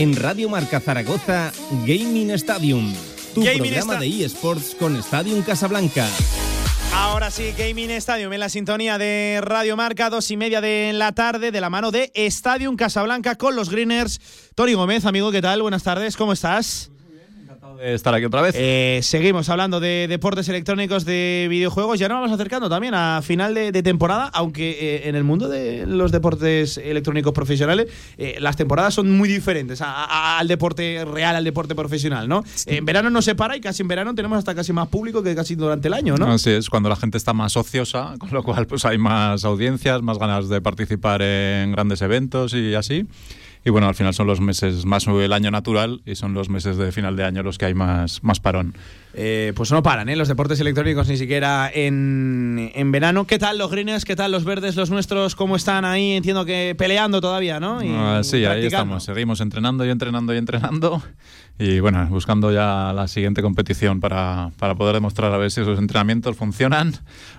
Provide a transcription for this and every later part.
En Radio Marca Zaragoza, Gaming Stadium. Tu programa de eSports con Stadium Casablanca. Ahora sí, Gaming Stadium en la sintonía de Radio Marca, dos y media de la tarde, de la mano de Stadium Casablanca con los Greeners. Tony Gómez, amigo, ¿qué tal? Buenas tardes, ¿cómo estás? Estar aquí otra vez. Eh, seguimos hablando de deportes electrónicos, de videojuegos. Ya nos vamos acercando también a final de, temporada, aunque eh, en el mundo de los deportes electrónicos profesionales eh, las temporadas son muy diferentes al deporte real, al deporte profesional, ¿no? En verano no se para y casi en verano tenemos hasta casi más público que casi durante el año, ¿no? Así es, cuando la gente está más ociosa, con lo cual pues hay más audiencias, más ganas de participar en grandes eventos y así. Y bueno, al final son los meses más el año natural y son los meses de final de año los que hay más, más parón. Eh, pues no paran, ¿eh? Los deportes electrónicos ni siquiera en, en, verano. ¿Qué tal los greens? ¿Qué tal los verdes, los nuestros? ¿Cómo están ahí? Entiendo que peleando todavía, ¿no? Ah, sí, ahí estamos. Seguimos entrenando y entrenando y entrenando. Y bueno, buscando ya la siguiente competición para, para poder demostrar a ver si esos entrenamientos funcionan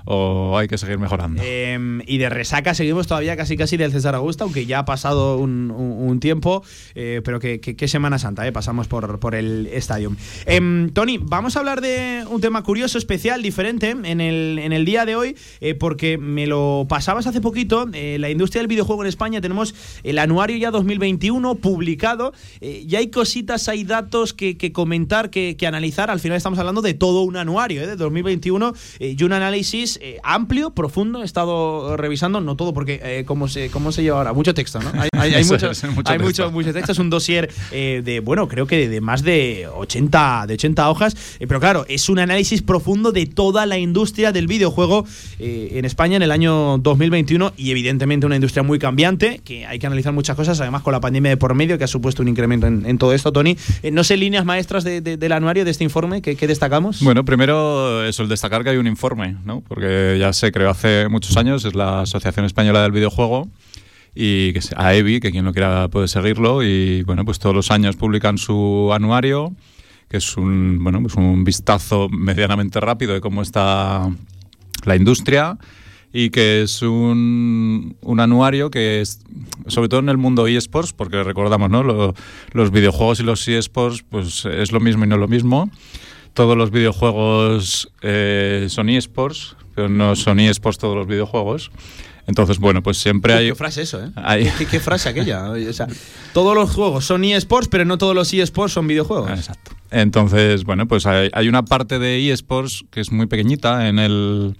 o hay que seguir mejorando. Em, y de resaca seguimos todavía casi casi del César Augusta, aunque ya ha pasado un, un, tiempo. Eh, pero qué que, Semana Santa, ¿eh? Pasamos por, por el estadio. Em, Tony, vamos a hablar de un tema curioso, especial, diferente en el, en el día de hoy, eh, porque me lo pasabas hace poquito. Eh, la industria del videojuego en España tenemos el anuario ya 2021 publicado. Eh, ya hay cositas, hay datos que, comentar, que, analizar. Al final estamos hablando de todo un anuario de 2021 y un análisis amplio, profundo. He estado revisando, no todo, porque ¿cómo, se, ¿cómo se lleva ahora? Mucho texto, ¿no? Hay, mucho, hay mucho, mucho, texto. Es un dossier de, bueno, creo que de, más de 80, de 80 hojas pero claro, es un análisis profundo de toda la industria del videojuego eh, en España en el año 2021 y evidentemente una industria muy cambiante, que hay que analizar muchas cosas, además con la pandemia de por medio que ha supuesto un incremento en, todo esto, Tony. Eh, no sé, líneas maestras del anuario de este informe, ¿qué, destacamos? Bueno, primero eso, el destacar que hay un informe, ¿no? porque ya se creó hace muchos años, es la Asociación Española del Videojuego y que a EVI, que quien lo quiera puede seguirlo y bueno, pues todos los años publican su anuario que es un, bueno, pues un vistazo medianamente rápido de cómo está la industria y que es un, un anuario que es, sobre todo en el mundo eSports, porque recordamos, ¿no? los videojuegos y los eSports pues es lo mismo y no lo mismo. Todos los videojuegos eh, son eSports, pero no son eSports todos los videojuegos. Entonces, bueno, pues siempre hay. ¿Qué frase eso, eh? ¿Qué, frase aquella? O sea, todos los juegos son eSports, pero no todos los eSports son videojuegos. Exacto. Entonces, bueno, pues hay, una parte de eSports que es muy pequeñita en el,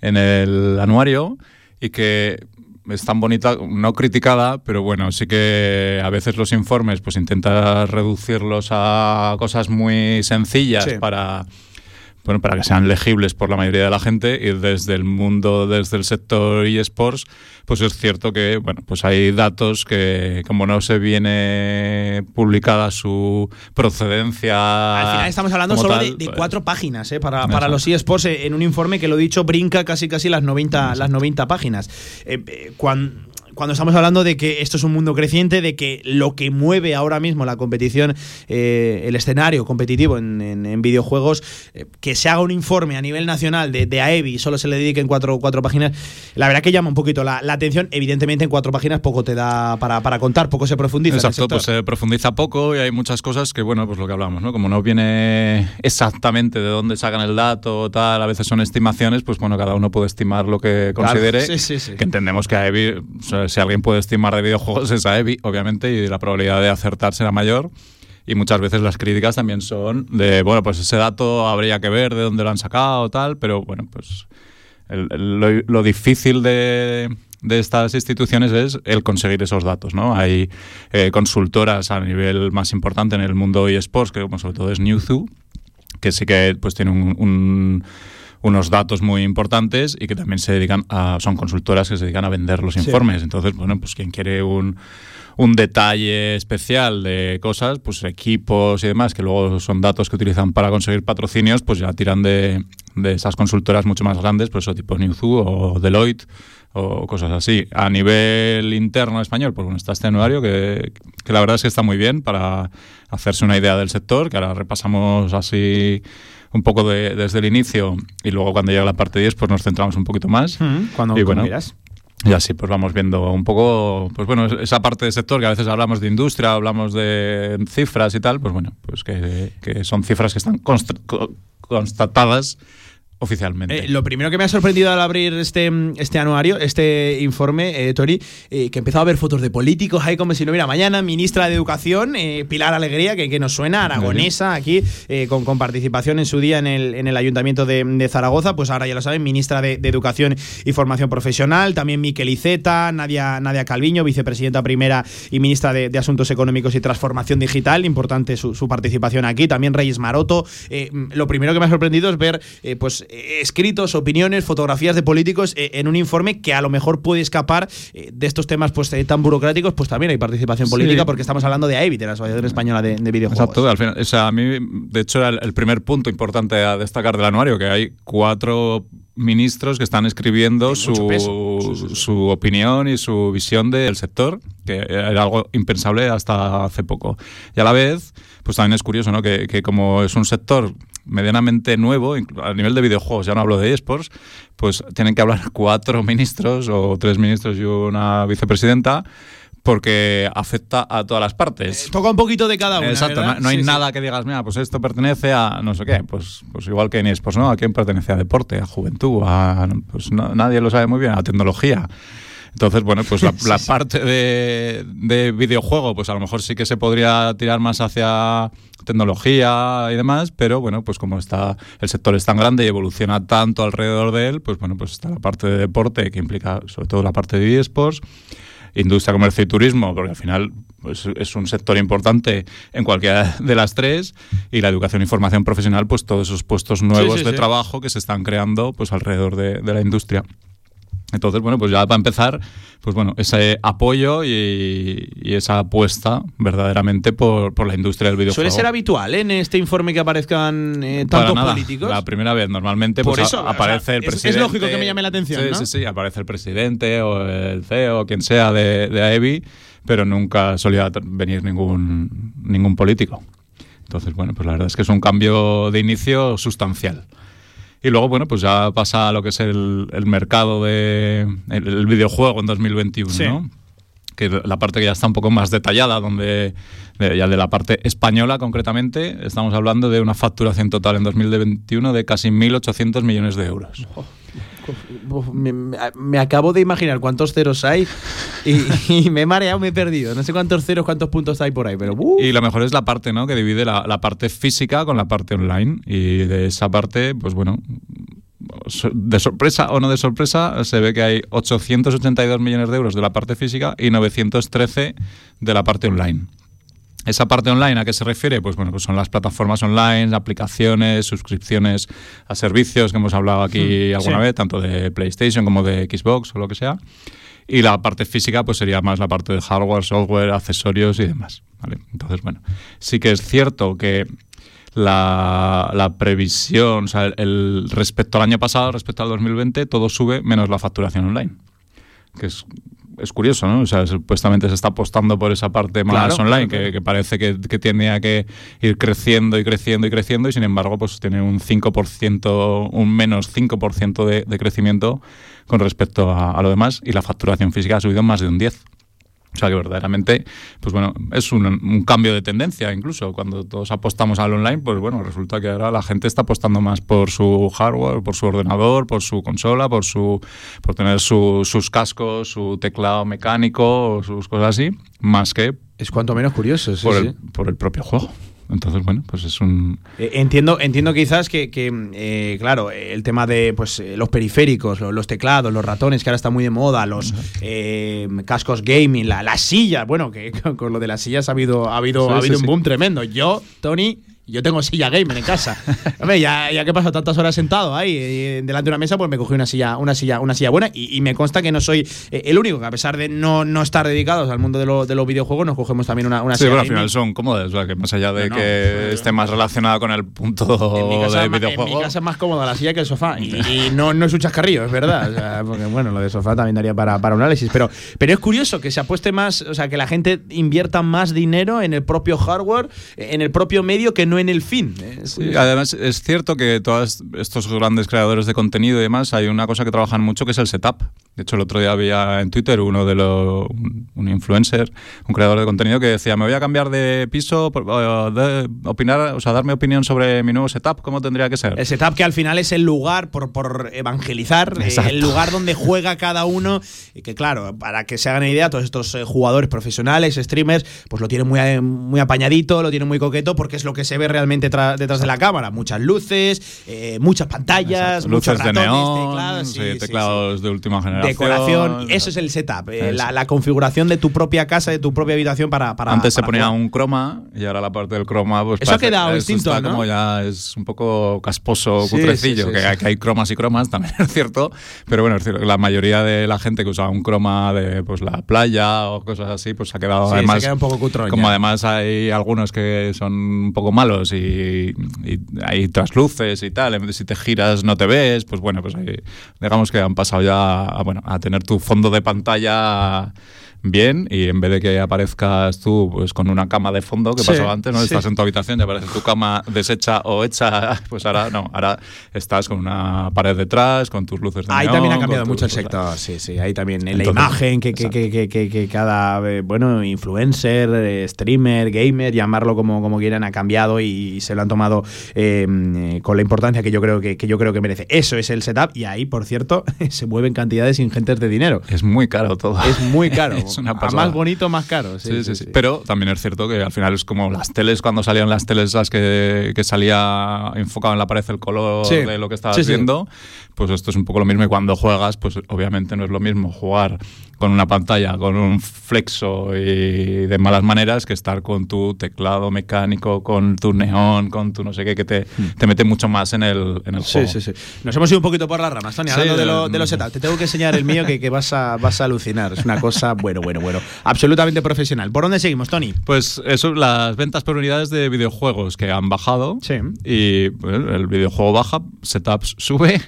en el anuario y que es tan bonita, no criticada, pero bueno, sí que a veces los informes pues intentan reducirlos a cosas muy sencillas para bueno, para que sean legibles por la mayoría de la gente y desde el mundo, desde el sector eSports, pues es cierto que, bueno, pues hay datos que como no se viene publicada su procedencia... Al final estamos hablando solo de, pues, cuatro páginas ¿eh? para, para los eSports eh, en un informe que lo he dicho brinca casi casi las 90, las 90 páginas. Eh, eh, cuando cuando estamos hablando de que esto es un mundo creciente, de que lo que mueve ahora mismo la competición, eh, el escenario competitivo en, videojuegos, eh, que se haga un informe a nivel nacional de, de AEBI y solo se le dediquen cuatro, cuatro páginas, la verdad que llama un poquito la, atención. Evidentemente en cuatro páginas poco te da para, contar, poco se profundiza. Exacto, pues se profundiza poco y hay muchas cosas que, bueno, pues lo que hablamos, ¿no? Como no viene exactamente de dónde sacan el dato, tal, a veces son estimaciones, pues bueno, cada uno puede estimar lo que considere. Que entendemos que AEBI si alguien puede estimar de videojuegos es a Evi, obviamente, y la probabilidad de acertar será mayor. Y muchas veces las críticas también son de, bueno, pues ese dato habría que ver de dónde lo han sacado, tal, pero bueno, pues lo, difícil de, estas instituciones es el conseguir esos datos, ¿no? Hay eh, consultoras a nivel más importante en el mundo eSports, que como sobre todo es Newzoo, que sí que pues tiene un unos datos muy importantes y que también se dedican a, son consultoras que se dedican a vender los informes. Entonces, bueno, pues quien quiere un, un detalle especial de cosas, pues equipos y demás, que luego son datos que utilizan para conseguir patrocinios, pues ya tiran de, de esas consultoras mucho más grandes, pues eso tipo Newzoo o Deloitte o cosas así. A nivel interno español, pues bueno, está este anuario que, que la verdad es que está muy bien para hacerse una idea del sector, que ahora repasamos así un poco de, desde el inicio y luego cuando llega la parte 10 pues nos centramos un poquito más. cuando y bueno, y así pues vamos viendo un poco, pues bueno, esa parte del sector que a veces hablamos de industria, hablamos de cifras y tal, pues bueno, pues que, que son cifras que están constatadas oficialmente. Eh, lo primero que me ha sorprendido al abrir este, este anuario, este informe, eh, Tori, eh, que empezó a ver fotos de políticos ahí como si no hubiera mañana, ministra de Educación, Pilar Alegría, que, que, nos suena, aragonesa, aquí, con, con, participación en su día en el, en el Ayuntamiento de, Zaragoza, pues ahora ya lo saben, ministra de, Educación y Formación Profesional, también Miquel Iceta, Nadia, Nadia Calviño, vicepresidenta primera y ministra de, Asuntos Económicos y Transformación Digital, importante su, su participación aquí, también Reyes Maroto. lo primero que me ha sorprendido es ver, pues, eh, escritos, opiniones, fotografías de políticos eh, en un informe que a lo mejor puede escapar eh, de estos temas pues tan burocráticos, pues también hay participación política porque estamos hablando de AEBIT, de la Asociación Española de, Videojuegos. Exacto, al final, o sea, a mí de hecho era el primer punto importante a destacar del anuario, que hay cuatro ministros que están escribiendo su, su, opinión y su visión del sector, que era algo impensable hasta hace poco. Y a la vez, pues también es curioso, ¿no? Que, que como es un sector medianamente nuevo, a nivel de videojuegos, ya no hablo de esports, pues tienen que hablar cuatro ministros o tres ministros y una vicepresidenta porque afecta a todas las partes. Eh, toca un poquito de cada uno. Exacto, no, hay nada que digas, mira, pues esto pertenece a no sé qué, pues, pues igual que en esports, ¿no? ¿A quién pertenece? A deporte, a juventud, a, pues nadie lo sabe muy bien, a tecnología. Entonces, bueno, pues la, parte de, de, videojuego, pues a lo mejor sí que se podría tirar más hacia tecnología y demás, pero bueno, pues como está el sector es tan grande y evoluciona tanto alrededor de él, pues bueno, pues está la parte de deporte que implica sobre todo la parte de eSports industria, comercio y turismo, porque al final pues, es un sector importante en cualquiera de las tres, y la educación y formación profesional, pues todos esos puestos nuevos de trabajo que se están creando pues alrededor de la industria. Entonces, bueno, pues ya para empezar, pues bueno, ese apoyo y, esa apuesta verdaderamente por, la industria del videojuego. ¿Suele ser habitual ¿eh? en este informe que aparezcan eh, tantos políticos? La primera vez, normalmente pues, aparece el presidente. Es lógico que me llame la atención. Sí, ¿no? sí, sí, aparece el presidente o el CEO o quien sea de, de AEBI, pero nunca solía venir ningún, ningún político. Entonces, bueno, pues la verdad es que es un cambio de inicio sustancial. Y luego, bueno, pues ya pasa a lo que es el, mercado de el, videojuego en 2021, ¿no? que la parte que ya está un poco más detallada, donde ya de la parte española concretamente, estamos hablando de una facturación total en 2021 de casi 1.800 millones de euros. Me, acabo de imaginar cuántos ceros hay y, me he mareado, me he perdido. No sé cuántos ceros, cuántos puntos hay por ahí, pero... Y lo mejor es la parte, ¿no? Que divide la parte física con la parte online. Y de esa parte, pues bueno, de sorpresa o no de sorpresa, se ve que hay 882 millones de euros de la parte física y 913 de la parte online. Esa parte online, ¿a qué se refiere? Pues bueno, pues son las plataformas online, aplicaciones, suscripciones a servicios que hemos hablado aquí hmm, alguna vez, tanto de PlayStation como de Xbox o lo que sea. Y la parte física, pues sería más la parte de hardware, software, accesorios y demás. Entonces, bueno, sí que es cierto que la, previsión, o sea, el, respecto al año pasado, respecto al 2020, todo sube menos la facturación online. Que es es curioso, ¿no? O sea, supuestamente se está apostando por esa parte más online, Que, parece que, que tiene que ir creciendo y creciendo y creciendo, y sin embargo, pues tiene un 5%, un menos 5% de, de crecimiento con respecto a, a, lo demás, y la facturación física ha subido más de un 10%. O sea que verdaderamente, pues bueno, es un, cambio de tendencia incluso. Cuando todos apostamos al online, pues bueno, resulta que ahora la gente está apostando más por su hardware, por su ordenador, por su consola, por su por tener sus cascos, su teclado mecánico, o sus cosas así, más que... Es cuanto menos curioso, sí, por, por el propio juego. Entonces, bueno, pues es un... Eh, entiendo, entiendo quizás que, eh, claro, el tema de pues eh, los periféricos, los, teclados, los ratones, que ahora está muy de moda, los cascos gaming, la, la, silla, bueno, que con lo de las sillas ha habido, ha habido, ha habido un boom tremendo. Yo, Tony yo tengo silla gamer en casa. Hombre, ya, ya que he pasado tantas horas sentado ahí eh, delante de una mesa, pues me cogí una silla, una silla, una silla buena y, me consta que no soy eh, el único, que a pesar de no, no estar dedicados al mundo de, de los videojuegos, nos cogemos también una, una sí, silla. Sí, al final son cómodas, o sea, que más allá de que esté más relacionada con el punto de videojuego. En mi casa es más cómoda la silla que el sofá. Y, no, no es un chascarrillo, es verdad. O sea, porque bueno, lo de sofá también daría para, para un análisis. Pero, pero es curioso que se apueste más, o sea, que la gente invierta más dinero en el propio hardware, en el propio medio, que no no en el fin. Sí, además, es cierto que todos estos grandes creadores de contenido y demás, hay una cosa que trabajan mucho que es el setup. De hecho, el otro día había en Twitter uno de los, un influencer, un creador de contenido que decía, me voy a cambiar de piso, de opinar, o sea, darme opinión sobre mi nuevo setup, ¿cómo tendría que ser? El setup que al final es el lugar por, por evangelizar, eh, el lugar donde juega cada uno, y que claro, para que se hagan idea, todos estos eh, jugadores profesionales, streamers, pues lo tienen muy, muy apañadito, lo tienen muy coqueto, porque es lo que se ve realmente detrás de la cámara. Muchas luces, eh, muchas pantallas, luces de neón, teclados, de última generación. Decoración, eso es el setup, la, configuración de tu propia casa, de tu propia habitación para. para Antes se ponía un croma y ahora la parte del croma, pues. Eso ha quedado distinto. Está como ya es un poco casposo, cutrecillo, que, hay cromas y cromas, también es cierto. Pero bueno, es cierto, la mayoría de la gente que usaba un croma de pues la playa o cosas así, pues ha quedado además. Se queda un poco cutrón, como además hay algunos que son un poco malos y, hay trasluces y tal, si te giras no te ves, pues bueno, pues ahí, digamos que han pasado ya bueno, a tener tu fondo de pantalla bien y en vez de que aparezcas tú pues con una cama de fondo que pasó antes, ¿no? Estás en tu habitación y aparece tu cama deshecha o hecha, pues ahora no, ahora estás con una pared detrás, con tus luces de Ahí también ha cambiado mucho el sector, sí, sí, ahí también en la imagen que, que, que, que, cada, eh, bueno, influencer, eh, streamer, gamer, llamarlo como, como quieran, ha cambiado y se lo han tomado eh, con la importancia que yo creo que, yo creo que merece. Eso es el setup y ahí, por cierto, se mueven cantidades ingentes de dinero. Es muy caro todo. Es muy caro. más bonito, más caro. Sí sí, sí, Pero también es cierto que al final es como las teles, cuando salían las teles las que, que salía enfocado en la pared el color de lo que estabas viendo, pues esto es un poco lo mismo. Y cuando juegas, pues obviamente no es lo mismo jugar con una pantalla, con un flexo y de malas maneras que estar con tu teclado mecánico, con tu neón, con tu no sé qué, que te, hmm. te mete mucho más en el, en el juego. Sí, sí, sí. Nos hemos ido un poquito por las ramas, Tony, hablando de, lo, de los setups. Te tengo que enseñar el mío que, que, vas, a, vas a alucinar. Es una cosa, bueno, bueno, bueno. Absolutamente profesional. ¿Por dónde seguimos, Tony? Pues eso, las ventas por unidades de videojuegos que han bajado. Sí. Y el videojuego baja, setups sube.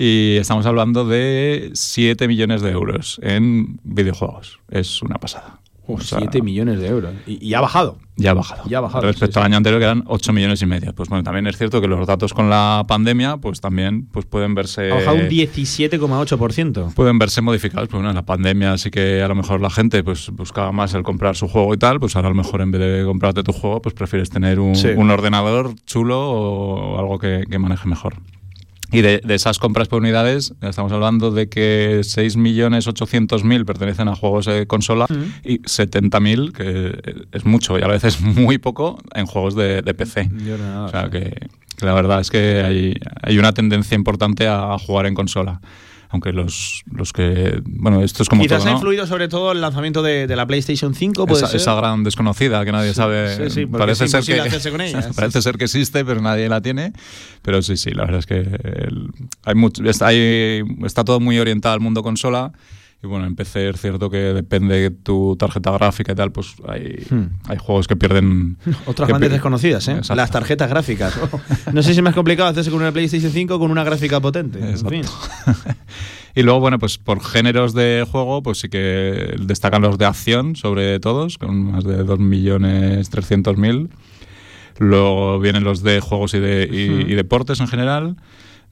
Y estamos hablando de 7 millones de euros en videojuegos. Es una pasada. 7 millones de euros. ¿Y, ha bajado? Ya ha bajado. Ya ha bajado. Respecto al año anterior, que eran 8 millones y medio. Pues bueno, también es cierto que los datos con la pandemia, pues también pues pueden verse. Ha bajado un 17,8%. Pueden verse modificados. Pues bueno, en la pandemia sí que a lo mejor la gente pues buscaba más el comprar su juego y tal. Pues ahora a lo mejor en vez de comprarte tu juego, pues prefieres tener un, ordenador chulo o algo que maneje mejor. Y de, esas compras por unidades, estamos hablando de que 6.800.000 pertenecen a juegos de consola y 70.000, que es mucho y a veces muy poco, en juegos de, PC. o sea que, la verdad es que hay, hay una tendencia importante a jugar en consola aunque los, los que. Bueno, esto es como. Quizás ha influido sobre todo el lanzamiento de, la PlayStation 5. esa, gran desconocida que nadie sabe. Sí, parece ser que, parece ser que existe, pero nadie la tiene. Pero sí, sí, la verdad es que hay mucho, está, está todo muy orientado al mundo consola. Y bueno, en PC es cierto que depende de tu tarjeta gráfica y tal, pues hay, hmm. hay juegos que pierden. Otras grandes desconocidas, ¿eh? Las tarjetas gráficas. no sé si es más complicado hacerse con una PlayStation 5 o con una gráfica potente. Y luego, bueno, pues por géneros de juego, pues sí que destacan los de acción sobre todos, con más de 2.300.000. Luego vienen los de juegos y, de, y deportes en general,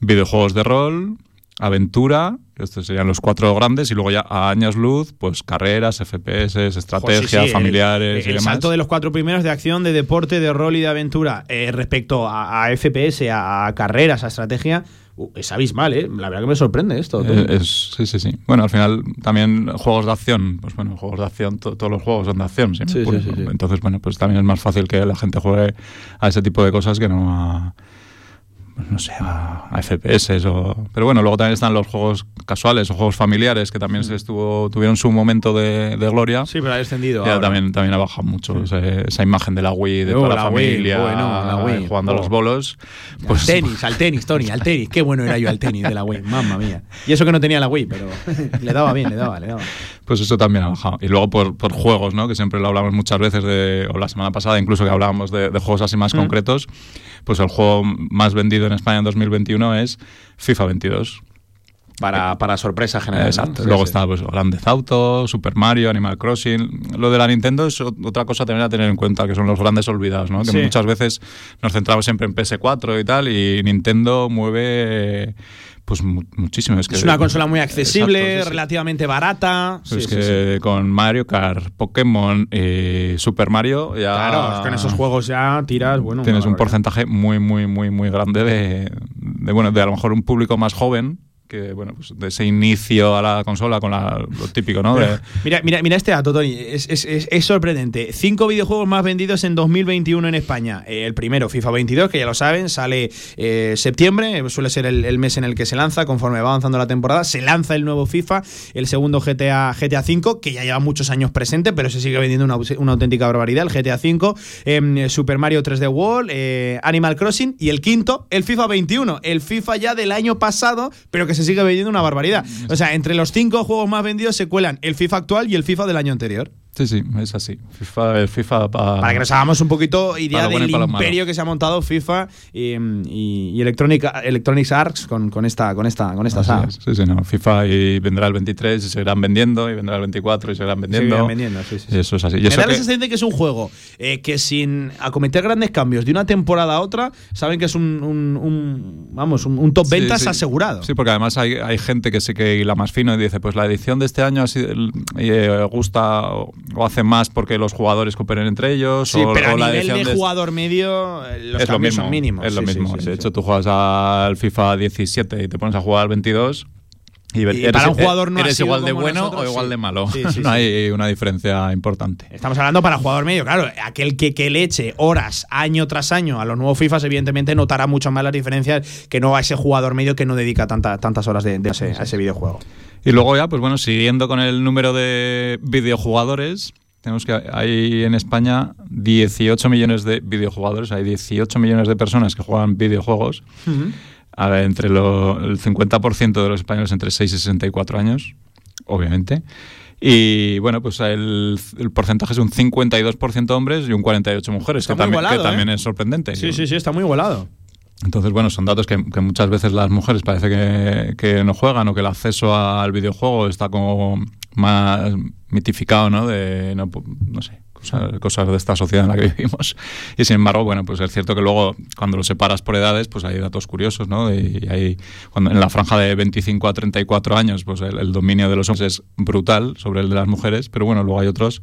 videojuegos de rol, aventura, estos serían los cuatro grandes, y luego ya a años luz, pues carreras, FPS, estrategias, familiares el, y salto de los cuatro primeros de acción, de deporte, de rol y de aventura eh, respecto a, FPS, a, carreras, a estrategia, uh, es abismal, ¿eh? La verdad que me sorprende esto. Eh, sí, sí, sí. Bueno, al final también juegos de acción, pues bueno, juegos de acción, todos los juegos son de acción. Sí, sí, Entonces, bueno, pues también es más fácil que la gente juegue a ese tipo de cosas que no a no sé, a, FPS o... Pero bueno, luego también están los juegos casuales o juegos familiares que también se mm. estuvo, tuvieron su momento de, gloria. Sí, pero ha descendido. Ya también, también ha bajado mucho esa, imagen de la Wii, de toda la, familia jugando a los bolos. Pues, al tenis, al tenis, Tony, al tenis. Qué bueno era yo al tenis de la Wii, mamma mía. Y eso que no tenía la Wii, pero le daba bien, le daba, le daba. Pues eso también ha bajado. Y luego por, por juegos, ¿no? Que siempre lo hablamos muchas veces, de, o la semana pasada incluso que hablábamos de, juegos así más mm. concretos, pues el juego más vendido en España en 2021 es FIFA 22 para, para sorpresa general. Exacto. Luego está pues, Grandes Autos, Super Mario, Animal Crossing. Lo de la Nintendo es otra cosa también a tener en cuenta, que son los grandes olvidados, ¿no? Que muchas veces nos centramos siempre en PS4 y tal, y Nintendo mueve pues muchísimo. Es, que, es una consola muy accesible, relativamente barata. es que con Mario Kart, Pokémon y Super Mario ya. Claro, con esos juegos ya tiras, bueno. Tienes un porcentaje muy, muy, muy, muy grande de, de, bueno, de a lo mejor un público más joven que bueno, pues de ese inicio a la consola con lo típico, ¿no? mira, mira, mira este dato, Tony, es, es, es, sorprendente. Cinco videojuegos más vendidos en 2021 en España. Eh, el primero, FIFA 22, que ya lo saben, sale eh, septiembre, suele ser el, mes en el que se lanza, conforme va avanzando la temporada, se lanza el nuevo FIFA, el segundo GTA, GTA 5, que ya lleva muchos años presente, pero se sigue vendiendo una, una auténtica barbaridad, el GTA 5, em, Super Mario 3D World, eh, Animal Crossing, y el quinto, el FIFA 21, el FIFA ya del año pasado, pero que se sigue vendiendo una barbaridad. O sea, entre los cinco juegos más vendidos se cuelan el FIFA actual y el FIFA del año anterior. Sí, sí, es así. FIFA, FIFA para que nos hagamos un poquito idea del imperio que se ha montado FIFA y, y, Electronic, Electronics Arts con, con, esta con esta con esta saga. Sí, sí, no. FIFA y vendrá el 23 y se irán vendiendo y vendrá el 24 y se irán vendiendo. Sí, sí. Eso es así. Me da la sensación de que es un juego eh, que sin acometer grandes cambios de una temporada a otra, saben que es un, un, vamos, un, top ventas asegurado. Sí, porque además hay, hay gente que sí que la más fino y dice, pues la edición de este año ha sido, eh, gusta o hace más porque los jugadores cooperen entre ellos. Sí, pero a nivel de, jugador medio, eh, los es cambios son mínimos. Es lo mismo. de hecho, tú juegas al FIFA 17 y te pones a jugar al 22 y, para un jugador no eres igual de bueno o igual de malo. no hay una diferencia importante. Estamos hablando para jugador medio, claro. Aquel que, que le eche horas año tras año a los nuevos FIFAs, evidentemente notará mucho más las diferencias que no a ese jugador medio que no dedica tantas horas de, ese, a ese videojuego. Y luego ya, pues bueno, siguiendo con el número de videojugadores, tenemos que hay en España 18 millones de videojugadores, hay 18 millones de personas que juegan videojuegos. entre el 50% de los españoles entre 6 y 64 años, obviamente. Y bueno, pues el, porcentaje es un 52% hombres y un 48% mujeres, que, también, que también, ¿eh? es sorprendente. Sí, sí, sí, está muy igualado. Entonces, bueno, son datos que, muchas veces las mujeres parece que, que, no juegan o que el acceso al videojuego está como más mitificado, ¿no? De, no, sé, cosas, de esta sociedad en la que vivimos. Y sin embargo, bueno, pues es cierto que luego cuando lo separas por edades, pues hay datos curiosos, ¿no? Y hay, cuando en la franja de 25 a 34 años, pues el, dominio de los hombres es brutal sobre el de las mujeres, pero bueno, luego hay otros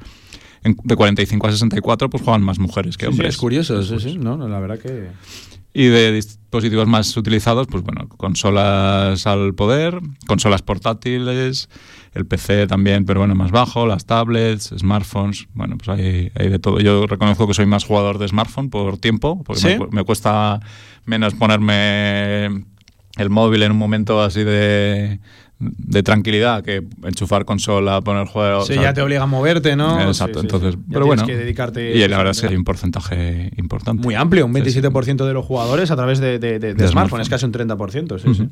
de 45 a 64 pues juegan más mujeres que hombres. es curioso, sí, sí, no, la verdad que... Y de dispositivos más utilizados, pues bueno, consolas al poder, consolas portátiles, el PC también, pero bueno, más bajo, las tablets, smartphones, bueno, pues hay, hay de todo. Yo reconozco que soy más jugador de smartphone por tiempo, porque me, cuesta menos ponerme el móvil en un momento así de, de tranquilidad que enchufar consola, poner juegos. Sí, ya te obliga a moverte, ¿no? Exacto, entonces. pero bueno. Que dedicarte y la verdad es que hay un porcentaje importante. Muy amplio, un 27% de los jugadores a través de, de, smartphones, casi un 30%. Sí, sí.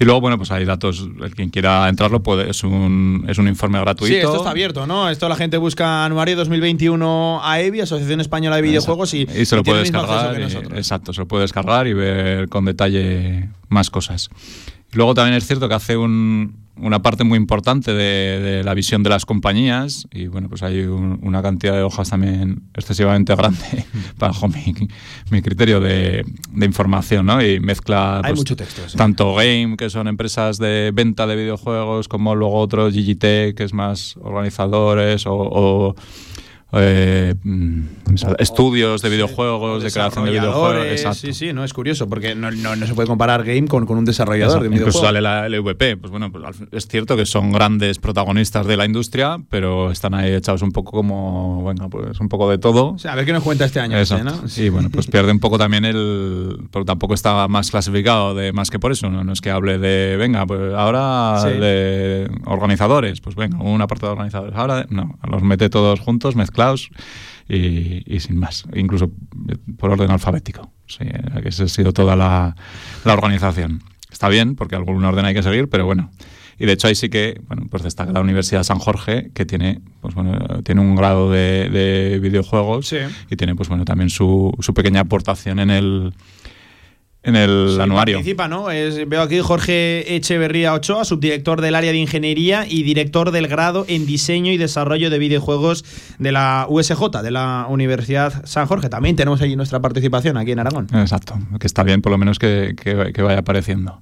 Y luego, bueno, pues hay datos, el quien quiera entrarlo puede, es un, es un informe gratuito. Sí, esto está abierto, ¿no? Esto la gente busca anuario 2021 AEBI, Asociación Española de Videojuegos, y, y se lo puede descargar. exacto, se lo puede descargar y ver con detalle más cosas. Luego también es cierto que hace una parte muy importante de, la visión de las compañías y bueno, pues hay una cantidad de hojas también excesivamente grande bajo mi, mi criterio de, información, ¿no? Y mezcla pues, mucho texto, tanto Game, que son empresas de venta de videojuegos, como luego otros, GGT, que es más organizadores o eh, mm, estudios de videojuegos, de creación de videojuegos. Sí, sí, no es curioso, porque no, no, se puede comparar Game con, con un desarrollador de Incluso sale la LVP. Pues bueno, pues es cierto que son grandes protagonistas de la industria, pero están ahí echados un poco como, bueno, pues un poco de todo. a ver qué nos cuenta este año. Sí, bueno, pues pierde un poco también el. Porque tampoco está más clasificado de más que por eso. No, es que hable de, venga, pues ahora de organizadores, pues venga, una parte de organizadores. Ahora, no, los mete todos juntos, mezcla y, sin más, incluso por orden alfabético. Sí, que esa ha sido toda la, organización. Está bien, porque algún orden hay que seguir, pero bueno. Y de hecho ahí sí que, bueno, pues destaca la Universidad San Jorge, que tiene, pues bueno, tiene un grado de, videojuegos y tiene, pues bueno, también su, su pequeña aportación en el, en el anuario. Participa, ¿no? veo aquí Jorge Echeverría Ochoa, subdirector del área de ingeniería y director del grado en diseño y desarrollo de videojuegos de la USJ, de la Universidad San Jorge. También tenemos allí nuestra participación aquí en Aragón. Exacto, que está bien por lo menos que, que vaya apareciendo.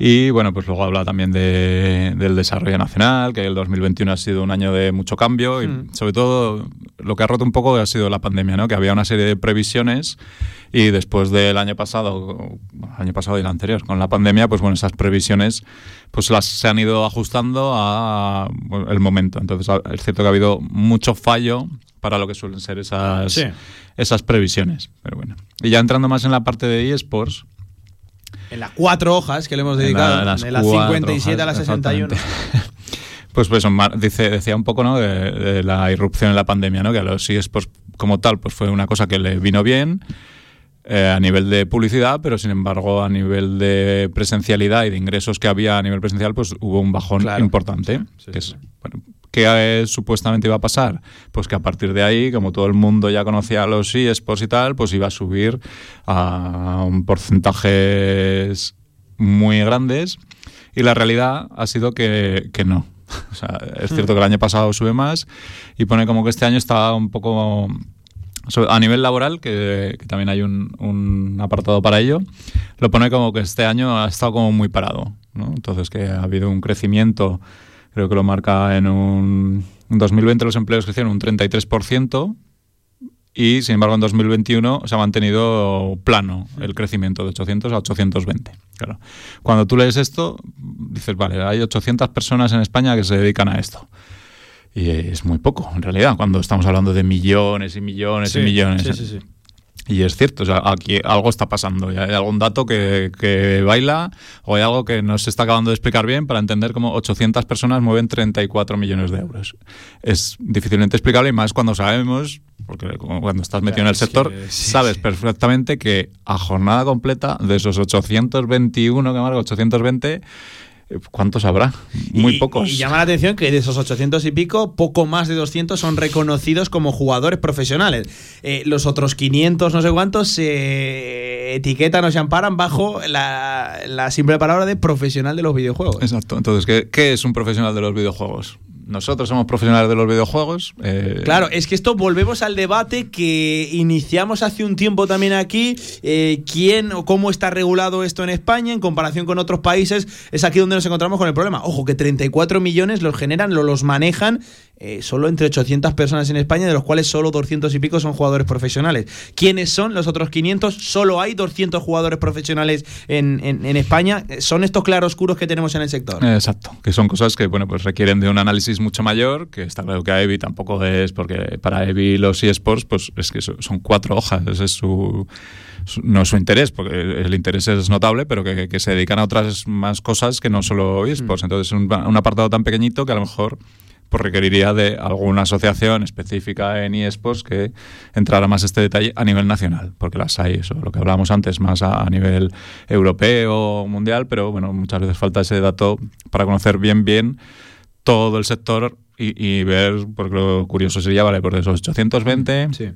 Y bueno, pues luego habla también de, del desarrollo nacional, que el 2021 ha sido un año de mucho cambio y hmm. sobre todo lo que ha roto un poco ha sido la pandemia, ¿no? que había una serie de previsiones y después del año pasado, año pasado y el anterior, con la pandemia, pues bueno, esas previsiones pues las se han ido ajustando a el momento. Entonces es cierto que ha habido mucho fallo para lo que suelen ser esas, esas previsiones. Pero bueno. Y ya entrando más en la parte de eSports, en las cuatro hojas que le hemos dedicado, de las 57 a las 61. pues pues dice, decía un poco ¿no? de, la irrupción en la pandemia, ¿no? que a los eSports como tal pues fue una cosa que le vino bien eh, a nivel de publicidad, pero sin embargo a nivel de presencialidad y de ingresos que había a nivel presencial pues hubo un bajón importante. que es, bueno, ¿Qué supuestamente iba a pasar? Pues que a partir de ahí, como todo el mundo ya conocía los eSports y tal, pues iba a subir a un porcentajes muy grandes y la realidad ha sido que, no. O sea, es cierto que el año pasado sube más y pone como que este año está un poco a nivel laboral, que, también hay un, un, apartado para ello, lo pone como que este año ha estado como muy parado. ¿no? Entonces que ha habido un crecimiento creo que lo marca en un... En 2020 los empleos crecieron un 33% y, sin embargo, en 2021 se ha mantenido plano el crecimiento de 800 a 820. Claro. Cuando tú lees esto, dices, vale, hay 800 personas en España que se dedican a esto. Y es muy poco, en realidad, cuando estamos hablando de millones y millones y millones. Sí, sí, sí. Y es cierto, o sea, aquí algo está pasando. Hay algún dato que, que, baila o hay algo que no se está acabando de explicar bien para entender cómo 800 personas mueven 34 millones de euros. Es difícilmente explicable y más cuando sabemos, porque cuando estás metido en el sector, sabes perfectamente que a jornada completa de esos 821 que marca 820 ¿Cuántos habrá? Muy pocos. Y llama la atención que de esos 800 y pico, poco más de 200 son reconocidos como jugadores profesionales. Eh, los otros 500, no sé cuántos, se etiquetan o se amparan bajo la, simple palabra de profesional de los videojuegos. Exacto. Entonces, ¿qué es un profesional de los videojuegos? Nosotros somos profesionales de los videojuegos. Eh, claro, es que esto volvemos al debate que iniciamos hace un tiempo también aquí. Eh, ¿Quién o cómo está regulado esto en España en comparación con otros países? Es aquí donde nos encontramos con el problema. Ojo, que 34 millones los generan, los manejan eh, solo entre 800 personas en España, de los cuales solo 200 y pico son jugadores profesionales. ¿Quiénes son los otros 500? Solo hay 200 jugadores profesionales en, en, España. Son estos claroscuros que tenemos en el sector. Exacto, que son cosas que bueno pues requieren de un análisis mucho mayor, que está claro que a Evi tampoco es, porque para Evi los eSports pues es que son cuatro hojas, ese es su no es su interés, porque el interés es notable, pero que, que se dedican a otras más cosas que no solo eSports. Mm. Entonces, un, un apartado tan pequeñito que a lo mejor pues requeriría de alguna asociación específica en eSports que entrara más este detalle a nivel nacional, porque las hay, eso, lo que hablábamos antes, más a, nivel europeo, mundial, pero bueno, muchas veces falta ese dato para conocer bien, bien todo el sector y, ver, porque lo curioso sería, vale, por esos 820, sí.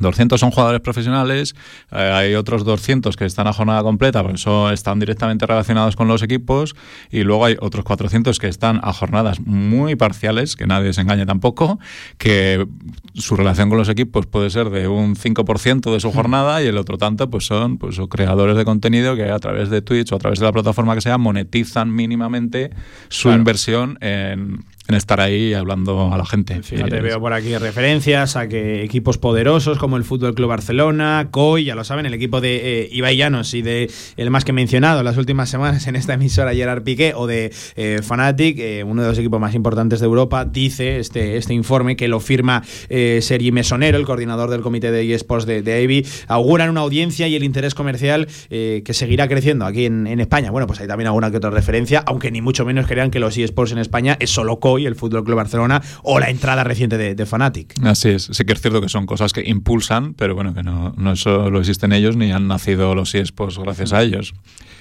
200 son jugadores profesionales, eh, hay otros 200 que están a jornada completa, porque eso están directamente relacionados con los equipos, y luego hay otros 400 que están a jornadas muy parciales, que nadie se engañe tampoco, que su relación con los equipos puede ser de un 5% de su jornada y el otro tanto pues son pues, creadores de contenido que a través de Twitch o a través de la plataforma que sea monetizan mínimamente su inversión en en estar ahí hablando a la gente. Fíjate, veo por aquí referencias a que equipos poderosos como el Fútbol Club Barcelona, COI, ya lo saben, el equipo de eh, Ibai Llanos y de el más que mencionado en las últimas semanas en esta emisora Gerard Piqué o de eh, Fanatic, eh, uno de los equipos más importantes de Europa, dice este, este informe que lo firma eh, Sergi Mesonero, el coordinador del comité de eSports de, de AVI, auguran una audiencia y el interés comercial que seguirá creciendo aquí en, en, España. Bueno, pues hay también alguna que otra referencia, aunque ni mucho menos crean que los eSports en España es solo COI el Fútbol Club Barcelona o la entrada reciente de, de, Fanatic. Así es, sí que es cierto que son cosas que impulsan, pero bueno, que no, no solo existen ellos ni han nacido los eSports gracias a ellos.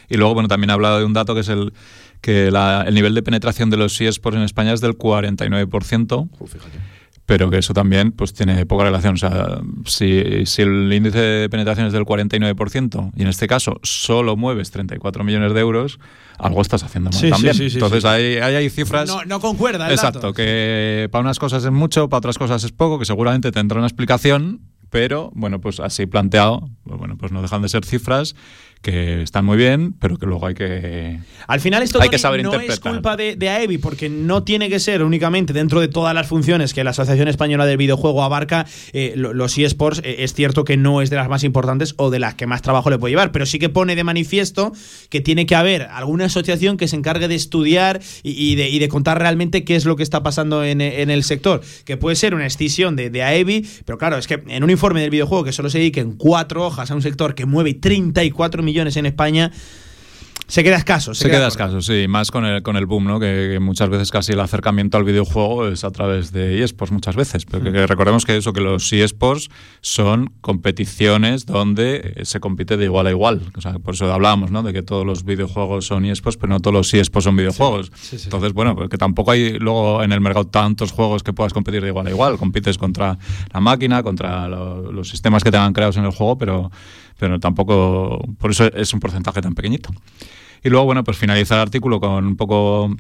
Y luego, bueno, también ha hablado de un dato que es el que el nivel de penetración de los eSports en España es del 49%. fíjate pero que eso también pues tiene poca relación. O sea, si, si el índice de penetración es del 49% y en este caso solo mueves 34 millones de euros, algo estás haciendo mal también. Entonces hay, hay, cifras... No, no concuerda. exacto, que para unas cosas es mucho, para otras cosas es poco, que seguramente tendrá una explicación, pero bueno, pues así planteado, pues bueno, pues no dejan de ser cifras que están muy bien, pero que luego hay que Al final esto hay que saber no es culpa de, de, AEBI, porque no tiene que ser únicamente dentro de todas las funciones que la Asociación Española del Videojuego abarca, eh, los eSports eh, es cierto que no es de las más importantes o de las que más trabajo le puede llevar, pero sí que pone de manifiesto que tiene que haber alguna asociación que se encargue de estudiar y, de, contar realmente qué es lo que está pasando en, el sector, que puede ser una escisión de, de AEBI, pero claro, es que en un informe del videojuego que solo se dedique en cuatro hojas a un sector que mueve 34 millones en España, se queda escaso. Se, queda, escaso, sí, más con el, con el boom, ¿no? Que, muchas veces casi el acercamiento al videojuego es a través de eSports, muchas veces. Pero que, mm. recordemos que eso, que los eSports son competiciones donde se compite de igual a igual. O sea, por eso hablábamos, ¿no? De que todos los videojuegos son eSports, pero no todos los eSports son videojuegos. Entonces, bueno, porque pues tampoco hay luego en el mercado tantos juegos que puedas competir de igual a igual. Compites contra la máquina, contra los sistemas que tengan creados en el juego, pero pero tampoco, por eso es un porcentaje tan pequeñito. Y luego, bueno, pues finaliza el artículo con un poco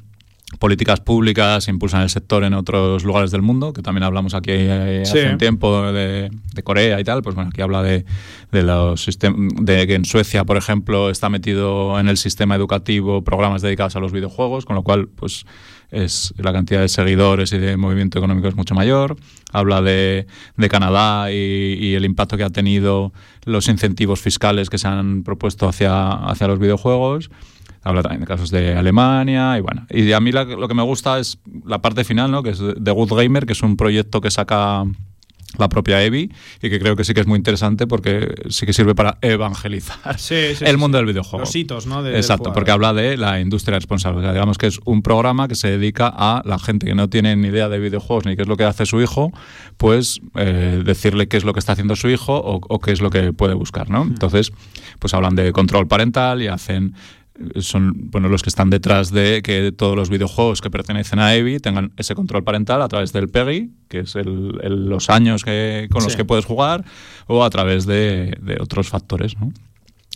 políticas públicas impulsan el sector en otros lugares del mundo, que también hablamos aquí eh, hace un tiempo de, Corea y tal, pues bueno, aquí habla de, de los de que en Suecia, por ejemplo, está metido en el sistema educativo programas dedicados a los videojuegos, con lo cual, pues es la cantidad de seguidores y de movimiento económico es mucho mayor. Habla de, de Canadá y, el impacto que ha tenido los incentivos fiscales que se han propuesto hacia, hacia los videojuegos. Habla también de casos de Alemania y bueno. Y a mí lo que me gusta es la parte final, ¿no? que es de Good Gamer, que es un proyecto que saca la propia Evi y que creo que sí que es muy interesante porque sí que sirve para evangelizar el mundo del videojuego. Los hitos, ¿no? Exacto, porque habla de la industria responsable. digamos que es un programa que se dedica a la gente que no tiene ni idea de videojuegos ni qué es lo que hace su hijo, pues eh, decirle qué es lo que está haciendo su hijo o, o, qué es lo que puede buscar, ¿no? Entonces, pues hablan de control parental y hacen son bueno, los que están detrás de que todos los videojuegos que pertenecen a EVI tengan ese control parental a través del PEGI, que es el, los años que, con los que puedes jugar, o a través de, otros factores. ¿no?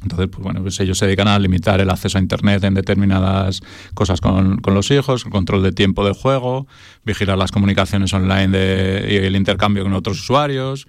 Entonces, pues bueno, pues ellos se dedican a limitar el acceso a Internet en determinadas cosas con, con los hijos, control de tiempo de juego, vigilar las comunicaciones online de, y el intercambio con otros usuarios.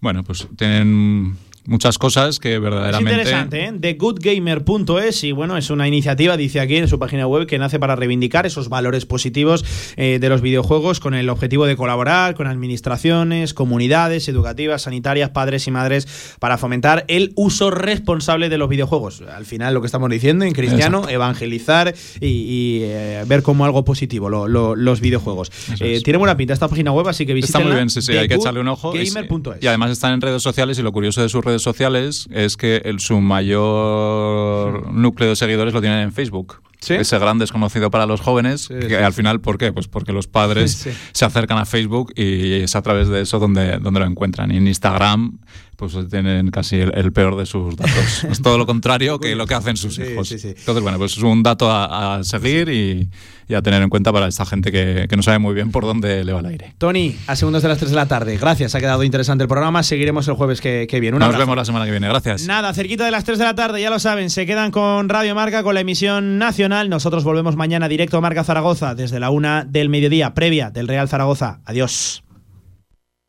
Bueno, pues tienen muchas cosas que verdaderamente... Es interesante, ¿eh? TheGoodGamer.es y bueno, es una iniciativa, dice aquí en su página web, que nace para reivindicar esos valores positivos eh, de los videojuegos con el objetivo de colaborar con administraciones, comunidades educativas, sanitarias, padres y madres para fomentar el uso responsable de los videojuegos. Al final lo que estamos diciendo en cristiano, evangelizar y, eh, ver como algo positivo los videojuegos. Eh, tiene buena pinta esta página web, así que visítenla. Está muy bien, sí, sí, hay que echarle un ojo. Y, además están en redes sociales y lo curioso de sus redes sociales es que el, su mayor núcleo de seguidores lo tienen en Facebook. Ese gran desconocido para los jóvenes, que al final, ¿por qué? Pues porque los padres se acercan a Facebook y es a través de eso donde, donde lo encuentran. Y en Instagram pues tienen casi el, peor de sus datos. es todo lo contrario que lo que hacen sus hijos. Entonces, bueno, pues es un dato a, seguir y, a tener en cuenta para esta gente que, no sabe muy bien por dónde le va el aire. Tony, a segundos de las 3 de la tarde. Gracias, ha quedado interesante el programa. Seguiremos el jueves que, viene. Nos vemos la semana que viene. Gracias. Nada, cerquita de las 3 de la tarde, ya lo saben, se quedan con Radio Marca, con la emisión nacional. Nosotros volvemos mañana directo a Marca Zaragoza desde la una del mediodía, previa del Real Zaragoza. Adiós.